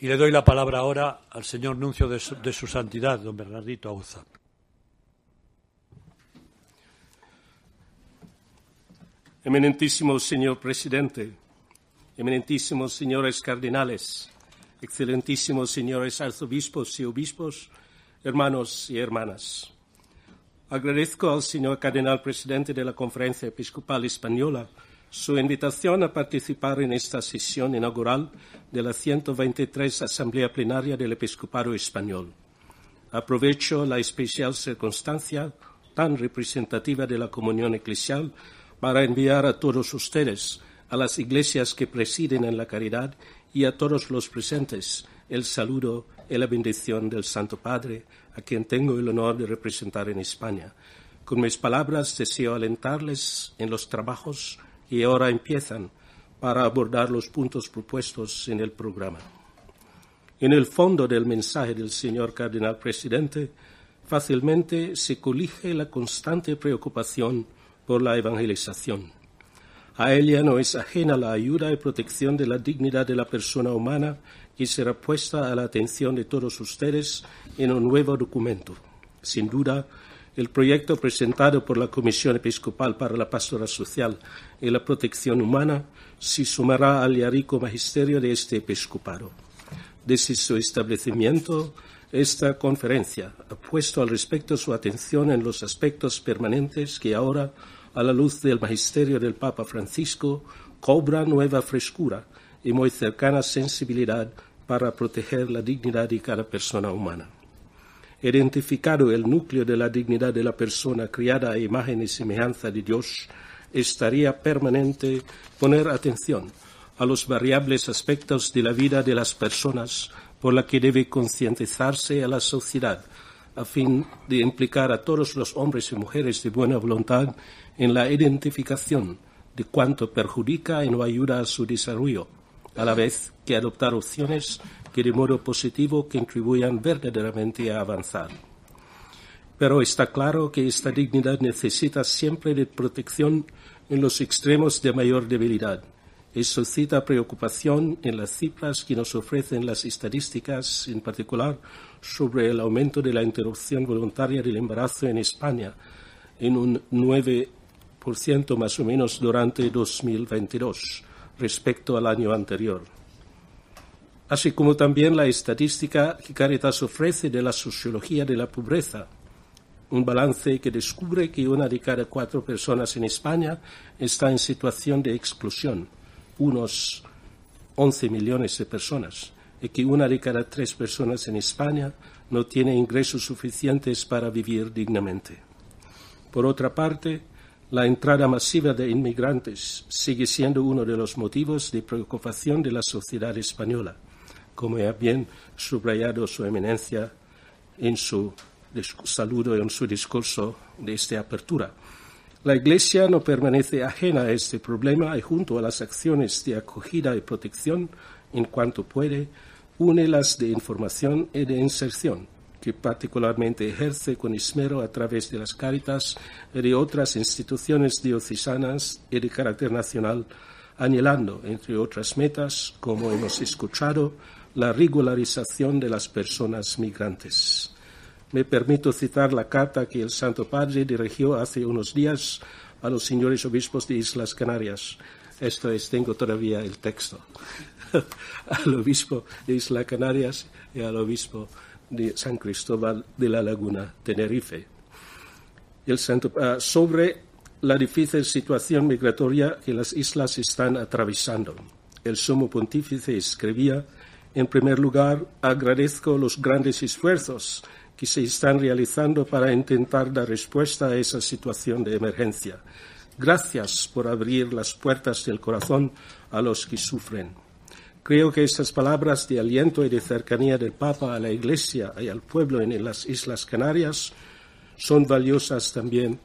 Y le doy la palabra ahora al señor nuncio de su, santidad, don Bernardito Auza. Eminentísimo señor presidente, eminentísimos señores cardenales, excelentísimos señores arzobispos y obispos, hermanos y hermanas. Agradezco al señor cardenal presidente de la Conferencia Episcopal Española su invitación a participar en esta sesión inaugural de la 123 Asamblea Plenaria del Episcopado Español. Aprovecho la especial circunstancia tan representativa de la comunión eclesial para enviar a todos ustedes, a las iglesias que presiden en la caridad y a todos los presentes el saludo y la bendición del Santo Padre, a quien tengo el honor de representar en España. Con mis palabras deseo alentarles en los trabajos y ahora empiezan para abordar los puntos propuestos en el programa. En el fondo del mensaje del señor cardenal presidente fácilmente se colige la constante preocupación por la evangelización. A ella no es ajena la ayuda y protección de la dignidad de la persona humana que será puesta a la atención de todos ustedes en un nuevo documento. Sin duda, el proyecto presentado por la Comisión Episcopal para la Pastoral Social y la Protección Humana se sumará al rico magisterio de este episcopado. Desde su establecimiento, esta conferencia ha puesto al respecto su atención en los aspectos permanentes que ahora, a la luz del magisterio del Papa Francisco, cobran nueva frescura y muy cercana sensibilidad para proteger la dignidad de cada persona humana identificado el núcleo de la dignidad de la persona criada a imagen y semejanza de Dios, estaría permanente poner atención a los variables aspectos de la vida de las personas por la que debe concientizarse a la sociedad, a fin de implicar a todos los hombres y mujeres de buena voluntad en la identificación de cuanto perjudica y no ayuda a su desarrollo, a la vez que adoptar opciones que de modo positivo contribuyan verdaderamente a avanzar. Pero está claro que esta dignidad necesita siempre de protección en los extremos de mayor debilidad. Eso suscita preocupación en las cifras que nos ofrecen las estadísticas, en particular sobre el aumento de la interrupción voluntaria del embarazo en España, en un 9% más o menos durante 2022 respecto al año anterior así como también la estadística que Caritas ofrece de la sociología de la pobreza, un balance que descubre que una de cada cuatro personas en España está en situación de exclusión, unos 11 millones de personas, y que una de cada tres personas en España no tiene ingresos suficientes para vivir dignamente. Por otra parte, la entrada masiva de inmigrantes sigue siendo uno de los motivos de preocupación de la sociedad española como ha bien subrayado su eminencia en su saludo en su discurso de esta apertura. La Iglesia no permanece ajena a este problema y junto a las acciones de acogida y protección, en cuanto puede, une las de información y de inserción, que particularmente ejerce con esmero a través de las cáritas y de otras instituciones diocesanas y de carácter nacional, anhelando, entre otras metas, como hemos escuchado, la regularización de las personas migrantes. Me permito citar la carta que el Santo Padre dirigió hace unos días a los señores obispos de Islas Canarias. Esto es, tengo todavía el texto. al obispo de Islas Canarias y al obispo de San Cristóbal de la Laguna, Tenerife. El Santo, uh, sobre la difícil situación migratoria que las islas están atravesando. El sumo pontífice escribía en primer lugar, agradezco los grandes esfuerzos que se están realizando para intentar dar respuesta a esa situación de emergencia. Gracias por abrir las puertas del corazón a los que sufren. Creo que estas palabras de aliento y de cercanía del Papa a la Iglesia y al pueblo en las Islas Canarias son valiosas también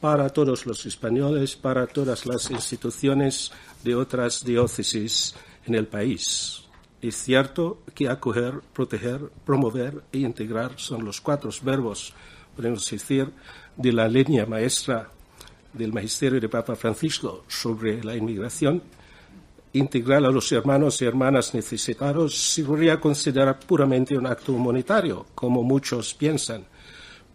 para todos los españoles, para todas las instituciones de otras diócesis en el país. Es cierto que acoger, proteger, promover e integrar son los cuatro verbos, podemos decir, de la línea maestra del magisterio de Papa Francisco sobre la inmigración integrar a los hermanos y hermanas necesitados se podría considerar puramente un acto humanitario, como muchos piensan.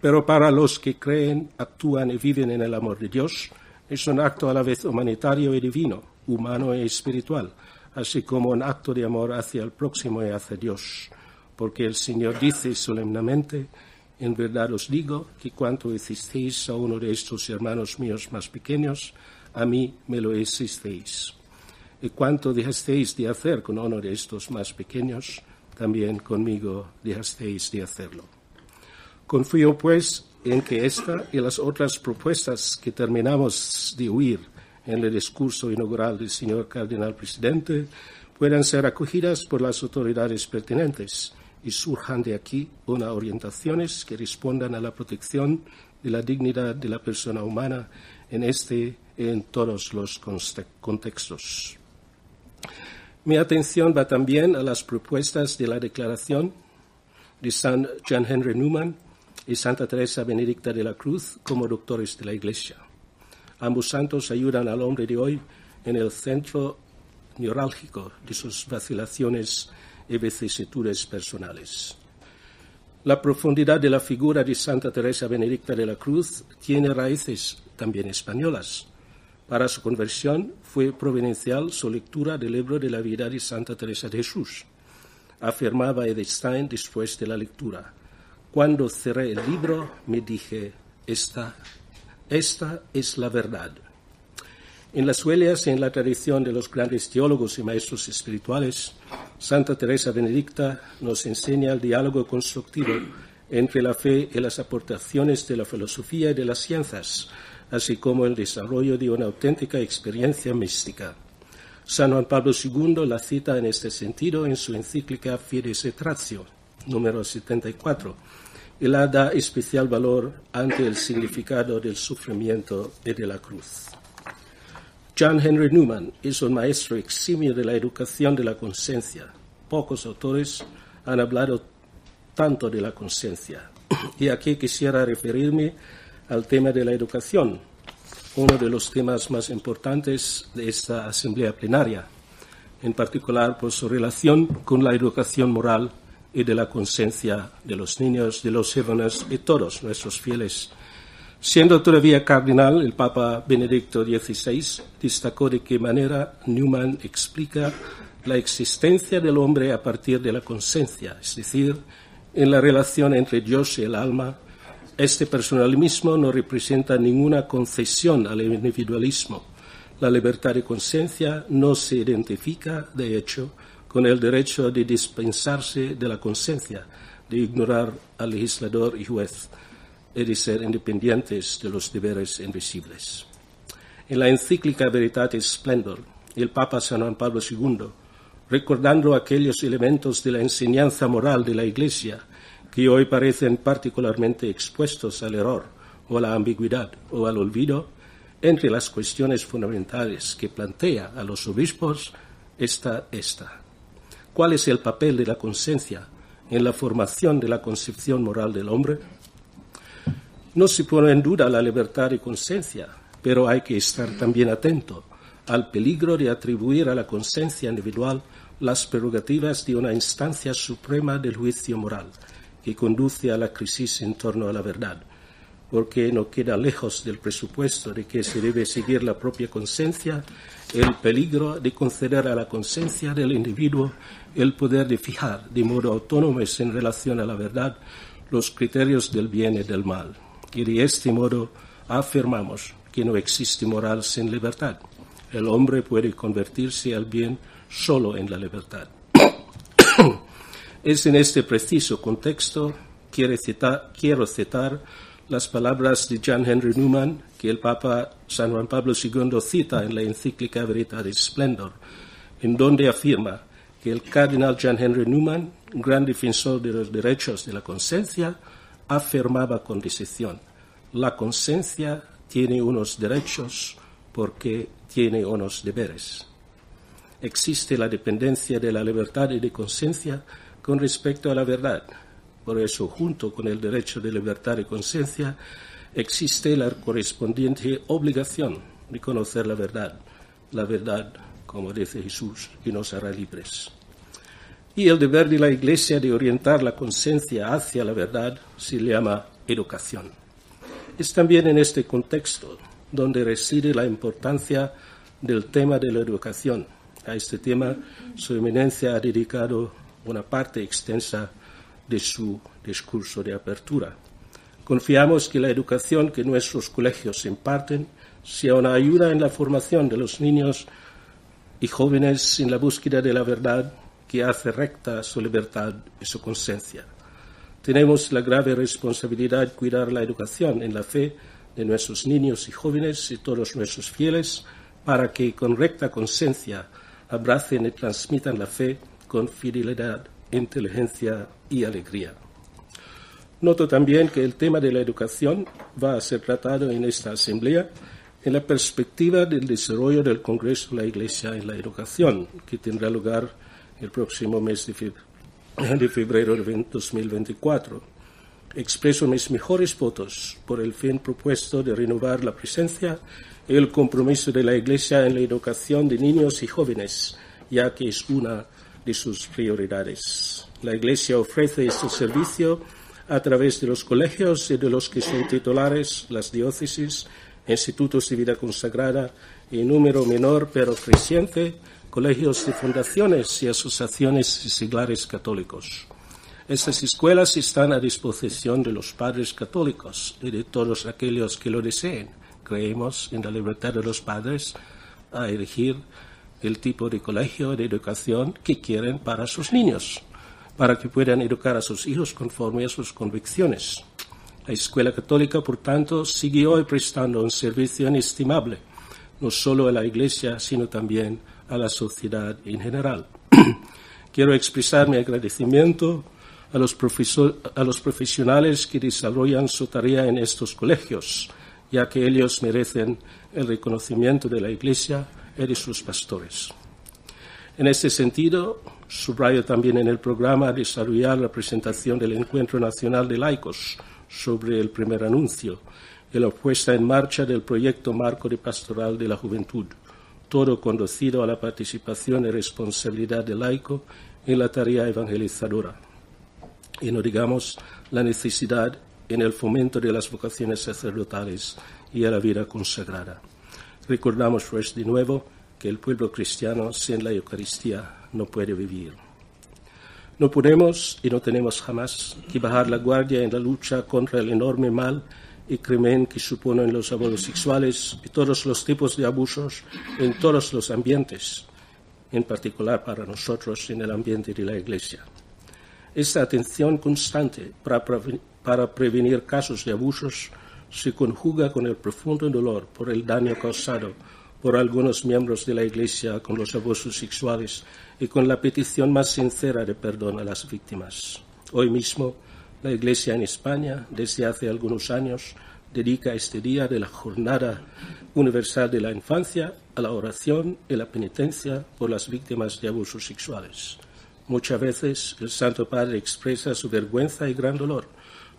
Pero para los que creen, actúan y viven en el amor de Dios, es un acto a la vez humanitario y divino, humano y espiritual, así como un acto de amor hacia el próximo y hacia Dios. Porque el Señor dice solemnemente, en verdad os digo que cuanto hicisteis a uno de estos hermanos míos más pequeños, a mí me lo hicisteis. Y cuanto dejasteis de hacer con uno de estos más pequeños, también conmigo dejasteis de hacerlo. Confío, pues, en que esta y las otras propuestas que terminamos de oír en el discurso inaugural del señor cardenal presidente puedan ser acogidas por las autoridades pertinentes y surjan de aquí unas orientaciones que respondan a la protección de la dignidad de la persona humana en este y en todos los contextos. Mi atención va también a las propuestas de la declaración de San John Henry Newman y Santa Teresa Benedicta de la Cruz como doctores de la Iglesia. Ambos santos ayudan al hombre de hoy en el centro neurálgico de sus vacilaciones y vicisitudes personales. La profundidad de la figura de Santa Teresa Benedicta de la Cruz tiene raíces también españolas. Para su conversión fue providencial su lectura del libro de la vida de Santa Teresa de Jesús. Afirmaba Edith Stein después de la lectura. Cuando cerré el libro me dije, esta, esta es la verdad. En las huellas y en la tradición de los grandes teólogos y maestros espirituales, Santa Teresa Benedicta nos enseña el diálogo constructivo entre la fe y las aportaciones de la filosofía y de las ciencias, así como el desarrollo de una auténtica experiencia mística. San Juan Pablo II la cita en este sentido en su encíclica Fides et Ratio, número 74, la da especial valor ante el significado del sufrimiento y de la cruz. John Henry Newman es un maestro eximio de la educación de la conciencia. Pocos autores han hablado tanto de la conciencia. Y aquí quisiera referirme al tema de la educación, uno de los temas más importantes de esta asamblea plenaria, en particular por su relación con la educación moral y de la conciencia de los niños, de los jóvenes y todos nuestros fieles Siendo todavía cardenal, el Papa Benedicto XVI destacó de qué manera Newman explica la existencia del hombre a partir de la conciencia, es decir, en la relación entre Dios y el alma. Este personalismo no representa ninguna concesión al individualismo. La libertad de conciencia no se identifica, de hecho, con el derecho de dispensarse de la conciencia, de ignorar al legislador y juez y de ser independientes de los deberes invisibles. En la encíclica Veritatis Splendor, el Papa San Juan Pablo II, recordando aquellos elementos de la enseñanza moral de la Iglesia que hoy parecen particularmente expuestos al error o a la ambigüedad o al olvido, entre las cuestiones fundamentales que plantea a los obispos está esta. ¿Cuál es el papel de la conciencia en la formación de la concepción moral del hombre? No se pone en duda la libertad de conciencia, pero hay que estar también atento al peligro de atribuir a la conciencia individual las prerrogativas de una instancia suprema del juicio moral que conduce a la crisis en torno a la verdad, porque no queda lejos del presupuesto de que se debe seguir la propia conciencia el peligro de conceder a la conciencia del individuo el poder de fijar de modo autónomo en relación a la verdad los criterios del bien y del mal y de este modo afirmamos que no existe moral sin libertad. El hombre puede convertirse al bien solo en la libertad. es en este preciso contexto que quiero citar las palabras de John Henry Newman que el Papa San Juan Pablo II cita en la encíclica Veritatis Splendor, en donde afirma que el cardenal John Henry Newman, gran defensor de los derechos de la conciencia, afirmaba con decisión, la conciencia tiene unos derechos porque tiene unos deberes. Existe la dependencia de la libertad y de conciencia con respecto a la verdad. Por eso, junto con el derecho de libertad y conciencia, existe la correspondiente obligación de conocer la verdad, la verdad como dice Jesús, y nos hará libres. Y el deber de la Iglesia de orientar la conciencia hacia la verdad se llama educación. Es también en este contexto donde reside la importancia del tema de la educación. A este tema su eminencia ha dedicado una parte extensa de su discurso de apertura. Confiamos que la educación que nuestros colegios imparten sea una ayuda en la formación de los niños y jóvenes en la búsqueda de la verdad que hace recta su libertad y su conciencia. Tenemos la grave responsabilidad de cuidar la educación en la fe de nuestros niños y jóvenes y todos nuestros fieles para que con recta conciencia abracen y transmitan la fe con fidelidad, inteligencia y alegría. Noto también que el tema de la educación va a ser tratado en esta asamblea en la perspectiva del desarrollo del Congreso de la Iglesia en la Educación, que tendrá lugar el próximo mes de febrero de 2024. Expreso mis mejores votos por el fin propuesto de renovar la presencia y el compromiso de la Iglesia en la educación de niños y jóvenes, ya que es una de sus prioridades. La Iglesia ofrece este servicio a través de los colegios y de los que son titulares, las diócesis, institutos de vida consagrada y número menor pero creciente, colegios de fundaciones y asociaciones y seglares católicos. Estas escuelas están a disposición de los padres católicos y de todos aquellos que lo deseen. Creemos en la libertad de los padres a elegir el tipo de colegio de educación que quieren para sus niños para que puedan educar a sus hijos conforme a sus convicciones. La Escuela Católica, por tanto, sigue hoy prestando un servicio inestimable, no solo a la Iglesia, sino también a la sociedad en general. Quiero expresar mi agradecimiento a los, a los profesionales que desarrollan su tarea en estos colegios, ya que ellos merecen el reconocimiento de la Iglesia y de sus pastores. En este sentido, Subrayo también en el programa desarrollar la presentación del Encuentro Nacional de Laicos sobre el primer anuncio y la puesta en marcha del proyecto Marco de Pastoral de la Juventud, todo conducido a la participación y responsabilidad del laico en la tarea evangelizadora. Y no digamos la necesidad en el fomento de las vocaciones sacerdotales y a la vida consagrada. Recordamos pues de nuevo que el pueblo cristiano sin la Eucaristía no puede vivir. No podemos y no tenemos jamás que bajar la guardia en la lucha contra el enorme mal y crimen que suponen los abusos sexuales y todos los tipos de abusos en todos los ambientes, en particular para nosotros en el ambiente de la Iglesia. Esta atención constante para, prevenir casos de abusos se conjuga con el profundo dolor por el daño causado por algunos miembros de la Iglesia con los abusos sexuales y con la petición más sincera de perdón a las víctimas. Hoy mismo, la Iglesia en España, desde hace algunos años, dedica este día de la Jornada Universal de la Infancia a la oración y la penitencia por las víctimas de abusos sexuales. Muchas veces el Santo Padre expresa su vergüenza y gran dolor,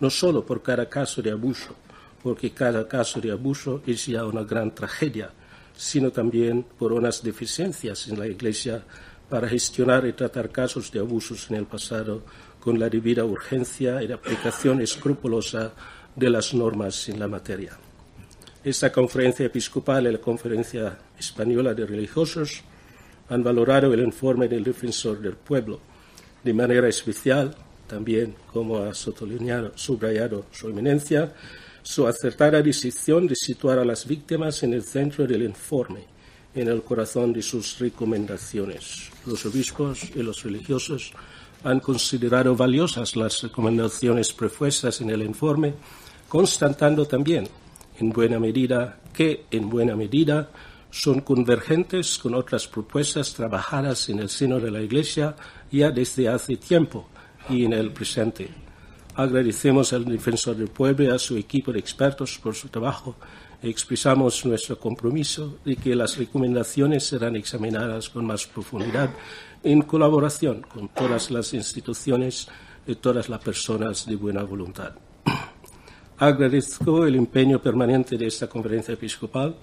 no solo por cada caso de abuso, porque cada caso de abuso es ya una gran tragedia, sino también por unas deficiencias en la Iglesia para gestionar y tratar casos de abusos en el pasado con la debida urgencia y la aplicación escrupulosa de las normas en la materia. Esta conferencia episcopal y la Conferencia Española de Religiosos han valorado el informe del defensor del pueblo de manera especial, también como ha subrayado su eminencia, su acertada decisión de situar a las víctimas en el centro del informe, en el corazón de sus recomendaciones. Los obispos y los religiosos han considerado valiosas las recomendaciones propuestas en el informe, constatando también, en buena medida, que, en buena medida, son convergentes con otras propuestas trabajadas en el seno de la Iglesia ya desde hace tiempo y en el presente. Agradecemos al defensor del pueblo y a su equipo de expertos por su trabajo y expresamos nuestro compromiso de que las recomendaciones serán examinadas con más profundidad en colaboración con todas las instituciones y todas las personas de buena voluntad. Agradezco el empeño permanente de esta conferencia episcopal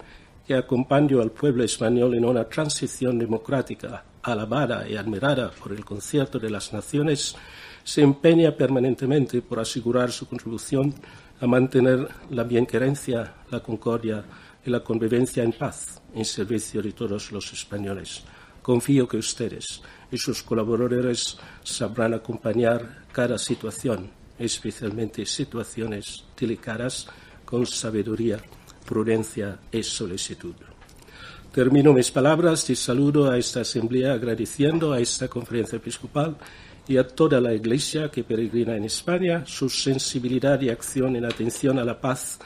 que acompañó al pueblo español en una transición democrática alabada y admirada por el concierto de las naciones, se empeña permanentemente por asegurar su contribución a mantener la bienquerencia, la concordia y la convivencia en paz en servicio de todos los españoles. Confío que ustedes y sus colaboradores sabrán acompañar cada situación, especialmente situaciones delicadas, con sabiduría, prudencia y solicitud. Termino mis palabras y saludo a esta asamblea agradeciendo a esta conferencia episcopal y a toda la Iglesia que peregrina en España su sensibilidad y acción en atención a la paz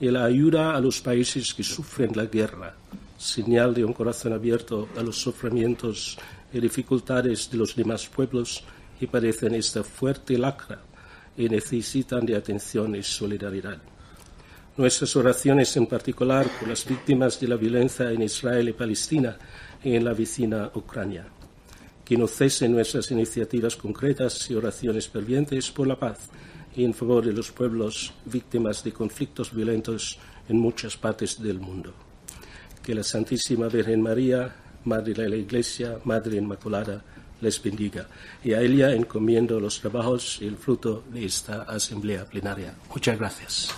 y la ayuda a los países que sufren la guerra, señal de un corazón abierto a los sufrimientos y dificultades de los demás pueblos que padecen esta fuerte lacra y necesitan de atención y solidaridad. Nuestras oraciones en particular por las víctimas de la violencia en Israel y Palestina y en la vecina Ucrania que no cesen nuestras iniciativas concretas y oraciones fervientes por la paz y en favor de los pueblos víctimas de conflictos violentos en muchas partes del mundo. Que la Santísima Virgen María, Madre de la Iglesia, Madre Inmaculada, les bendiga y a ella encomiendo los trabajos y el fruto de esta asamblea plenaria. Muchas gracias.